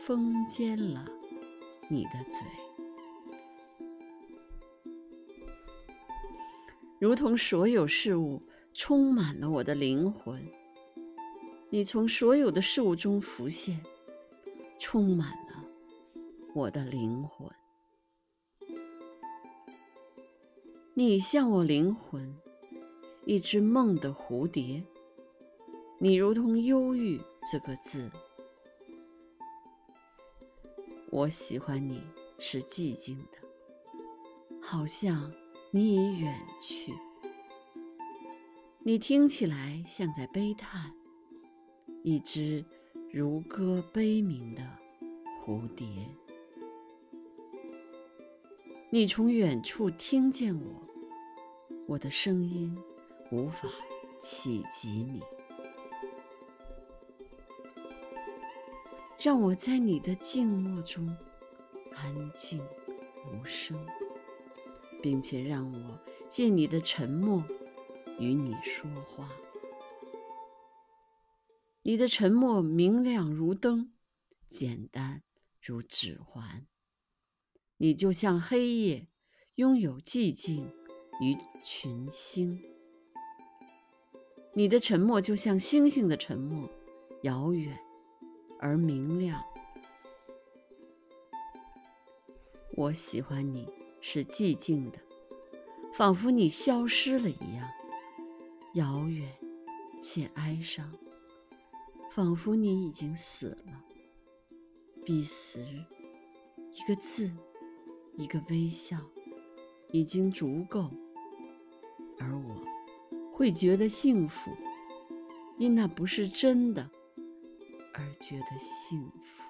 封缄了你的嘴。如同所有事物充满了我的灵魂，你从所有的事物中浮现，充满了我的灵魂。你像我灵魂一只梦的蝴蝶，你如同忧郁这个字。我喜欢你是寂静的，好像。你已远去，你听起来像在悲叹，一只如歌悲鸣的蝴蝶。你从远处听见我，我的声音无法企及你，让我在你的静默中安静无声。并且让我借你的沉默与你说话。你的沉默明亮如灯，简单如指环。你就像黑夜，拥有寂静与群星。你的沉默就像星星的沉默，遥远而明亮。我喜欢你。是寂静的，仿佛你消失了一样，遥远且哀伤，仿佛你已经死了。彼时，一个字，一个微笑，已经足够，而我会觉得幸福，因那不是真的，而觉得幸福。